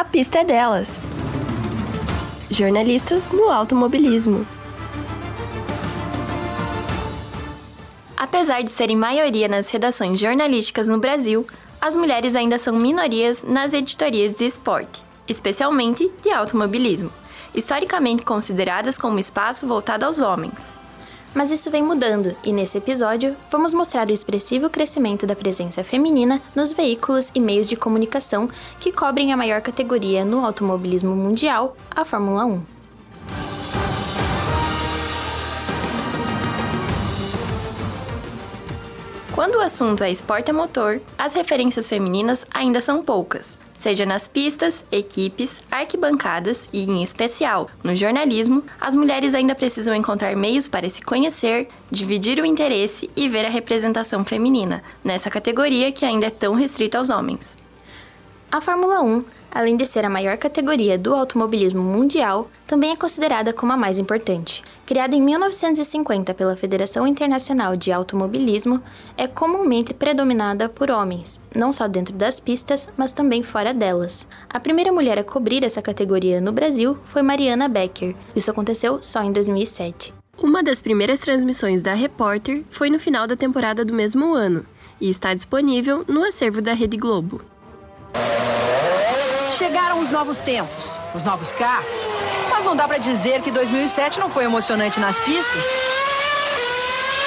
a pista é delas. Jornalistas no automobilismo. Apesar de serem maioria nas redações jornalísticas no Brasil, as mulheres ainda são minorias nas editorias de esporte, especialmente de automobilismo, historicamente consideradas como espaço voltado aos homens. Mas isso vem mudando, e nesse episódio vamos mostrar o expressivo crescimento da presença feminina nos veículos e meios de comunicação que cobrem a maior categoria no automobilismo mundial, a Fórmula 1. Quando o assunto é esporte a motor, as referências femininas ainda são poucas, seja nas pistas, equipes, arquibancadas e, em especial, no jornalismo, as mulheres ainda precisam encontrar meios para se conhecer, dividir o interesse e ver a representação feminina, nessa categoria que ainda é tão restrita aos homens. A Fórmula 1 além de ser a maior categoria do automobilismo mundial, também é considerada como a mais importante. Criada em 1950 pela Federação Internacional de Automobilismo, é comumente predominada por homens, não só dentro das pistas, mas também fora delas. A primeira mulher a cobrir essa categoria no Brasil foi Mariana Becker. Isso aconteceu só em 2007. Uma das primeiras transmissões da Repórter foi no final da temporada do mesmo ano e está disponível no acervo da Rede Globo. Chegaram os novos tempos, os novos carros. Mas não dá para dizer que 2007 não foi emocionante nas pistas.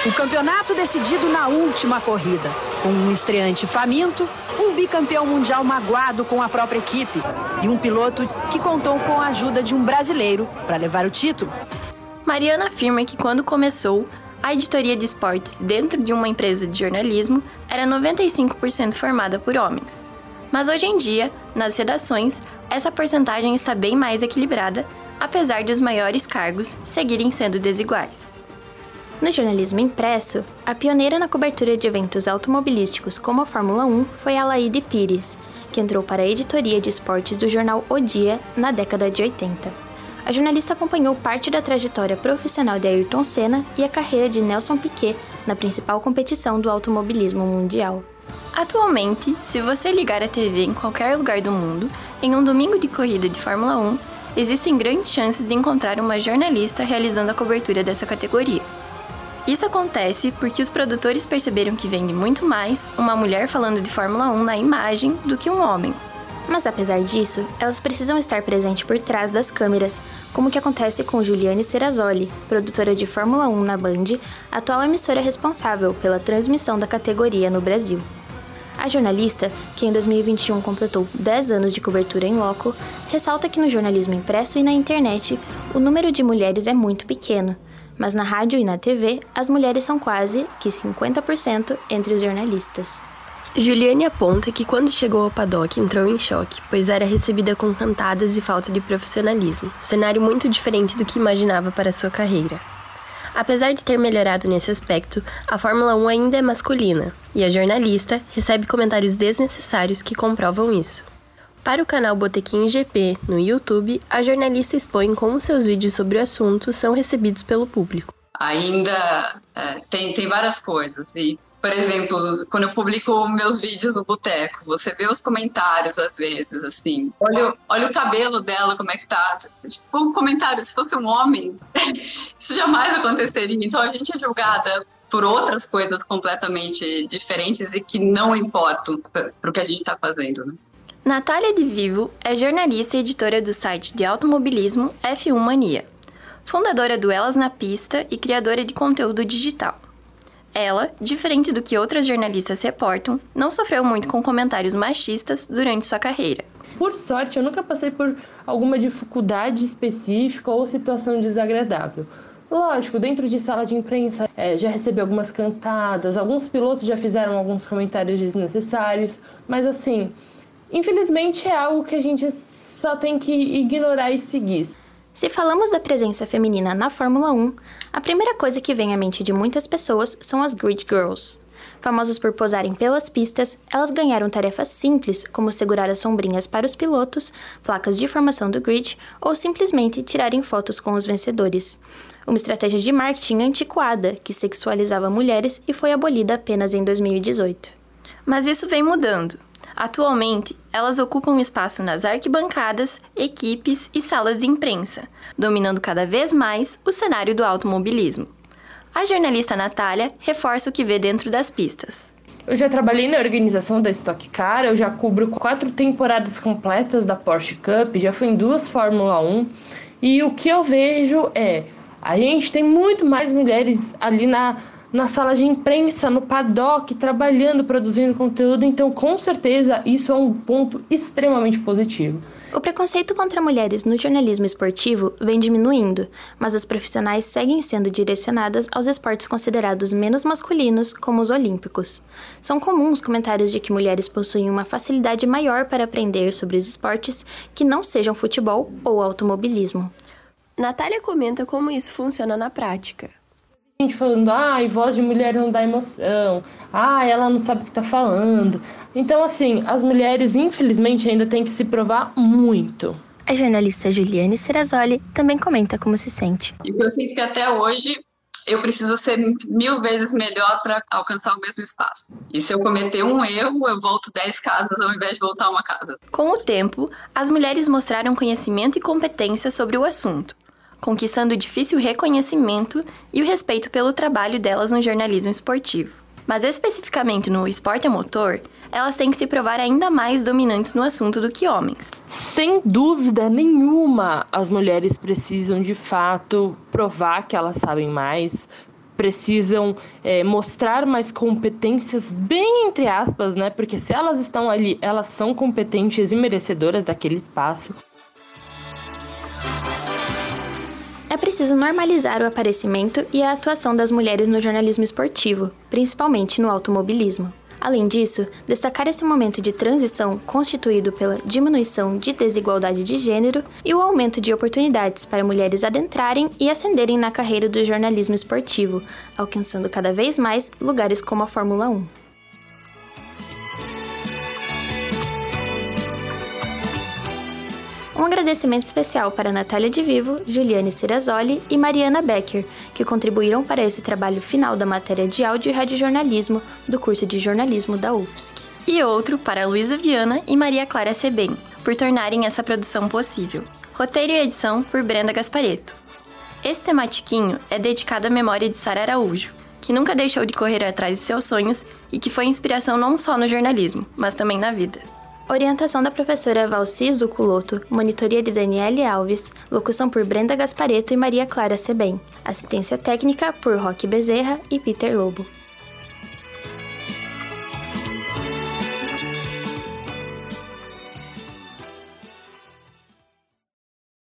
O campeonato decidido na última corrida, com um estreante faminto, um bicampeão mundial magoado com a própria equipe e um piloto que contou com a ajuda de um brasileiro para levar o título. Mariana afirma que quando começou, a editoria de esportes dentro de uma empresa de jornalismo era 95% formada por homens mas hoje em dia, nas redações, essa porcentagem está bem mais equilibrada, apesar dos maiores cargos seguirem sendo desiguais. No jornalismo impresso, a pioneira na cobertura de eventos automobilísticos como a Fórmula 1 foi a Laide Pires, que entrou para a editoria de esportes do jornal O Dia na década de 80. A jornalista acompanhou parte da trajetória profissional de Ayrton Senna e a carreira de Nelson Piquet na principal competição do automobilismo mundial. Atualmente, se você ligar a TV em qualquer lugar do mundo, em um domingo de corrida de Fórmula 1, existem grandes chances de encontrar uma jornalista realizando a cobertura dessa categoria. Isso acontece porque os produtores perceberam que vende muito mais uma mulher falando de Fórmula 1 na imagem do que um homem. Mas apesar disso, elas precisam estar presentes por trás das câmeras, como que acontece com Juliane Serrazoli, produtora de Fórmula 1 na Band, atual emissora responsável pela transmissão da categoria no Brasil. A jornalista, que em 2021 completou 10 anos de cobertura em loco, ressalta que no jornalismo impresso e na internet o número de mulheres é muito pequeno, mas na rádio e na TV as mulheres são quase que 50% entre os jornalistas. Juliane aponta que quando chegou ao paddock entrou em choque, pois era recebida com cantadas e falta de profissionalismo, cenário muito diferente do que imaginava para sua carreira. Apesar de ter melhorado nesse aspecto, a Fórmula 1 ainda é masculina, e a jornalista recebe comentários desnecessários que comprovam isso. Para o canal Botequim GP no YouTube, a jornalista expõe como seus vídeos sobre o assunto são recebidos pelo público. Ainda é, tem, tem várias coisas, e por exemplo, quando eu publico meus vídeos no boteco, você vê os comentários às vezes, assim. Olha, olha o cabelo dela, como é que tá. Tipo, um comentário, se fosse um homem, isso jamais aconteceria. Então a gente é julgada por outras coisas completamente diferentes e que não importam para o que a gente está fazendo, né? Natália de Vivo é jornalista e editora do site de automobilismo F1 Mania, fundadora do Elas na Pista e criadora de conteúdo digital. Ela, diferente do que outras jornalistas reportam, não sofreu muito com comentários machistas durante sua carreira. Por sorte, eu nunca passei por alguma dificuldade específica ou situação desagradável. Lógico, dentro de sala de imprensa é, já recebi algumas cantadas, alguns pilotos já fizeram alguns comentários desnecessários, mas assim, infelizmente é algo que a gente só tem que ignorar e seguir. Se falamos da presença feminina na Fórmula 1, a primeira coisa que vem à mente de muitas pessoas são as Grid Girls. Famosas por posarem pelas pistas, elas ganharam tarefas simples, como segurar as sombrinhas para os pilotos, placas de formação do grid ou simplesmente tirarem fotos com os vencedores. Uma estratégia de marketing antiquada que sexualizava mulheres e foi abolida apenas em 2018. Mas isso vem mudando. Atualmente, elas ocupam espaço nas arquibancadas, equipes e salas de imprensa, dominando cada vez mais o cenário do automobilismo. A jornalista Natália reforça o que vê dentro das pistas. Eu já trabalhei na organização da Stock Car, eu já cubro quatro temporadas completas da Porsche Cup, já fui em duas Fórmula 1 e o que eu vejo é a gente tem muito mais mulheres ali na, na sala de imprensa, no paddock, trabalhando, produzindo conteúdo, então com certeza isso é um ponto extremamente positivo. O preconceito contra mulheres no jornalismo esportivo vem diminuindo, mas as profissionais seguem sendo direcionadas aos esportes considerados menos masculinos, como os olímpicos. São comuns comentários de que mulheres possuem uma facilidade maior para aprender sobre os esportes que não sejam futebol ou automobilismo. Natália comenta como isso funciona na prática gente falando, ai, voz de mulher não dá emoção, ai, ela não sabe o que tá falando. Então, assim, as mulheres, infelizmente, ainda têm que se provar muito. A jornalista Juliane Serrazoli também comenta como se sente. Eu sinto que até hoje eu preciso ser mil vezes melhor para alcançar o mesmo espaço. E se eu cometer um erro, eu volto dez casas ao invés de voltar uma casa. Com o tempo, as mulheres mostraram conhecimento e competência sobre o assunto conquistando o difícil reconhecimento e o respeito pelo trabalho delas no jornalismo esportivo. Mas especificamente no esporte a motor, elas têm que se provar ainda mais dominantes no assunto do que homens. Sem dúvida nenhuma, as mulheres precisam de fato provar que elas sabem mais, precisam é, mostrar mais competências, bem entre aspas, né? Porque se elas estão ali, elas são competentes e merecedoras daquele espaço. Preciso normalizar o aparecimento e a atuação das mulheres no jornalismo esportivo, principalmente no automobilismo. Além disso, destacar esse momento de transição constituído pela diminuição de desigualdade de gênero e o aumento de oportunidades para mulheres adentrarem e ascenderem na carreira do jornalismo esportivo, alcançando cada vez mais lugares como a Fórmula 1. Um agradecimento especial para Natália de Vivo, Juliane Cirazoli e Mariana Becker, que contribuíram para esse trabalho final da matéria de áudio e radiojornalismo do curso de jornalismo da UFSC. E outro para Luísa Viana e Maria Clara Sebem, por tornarem essa produção possível. Roteiro e edição por Brenda Gaspareto. Esse tematiquinho é dedicado à memória de Sara Araújo, que nunca deixou de correr atrás de seus sonhos e que foi inspiração não só no jornalismo, mas também na vida. Orientação da professora Valci Zuculoto, monitoria de Daniele Alves, locução por Brenda Gaspareto e Maria Clara Sebem, assistência técnica por Roque Bezerra e Peter Lobo.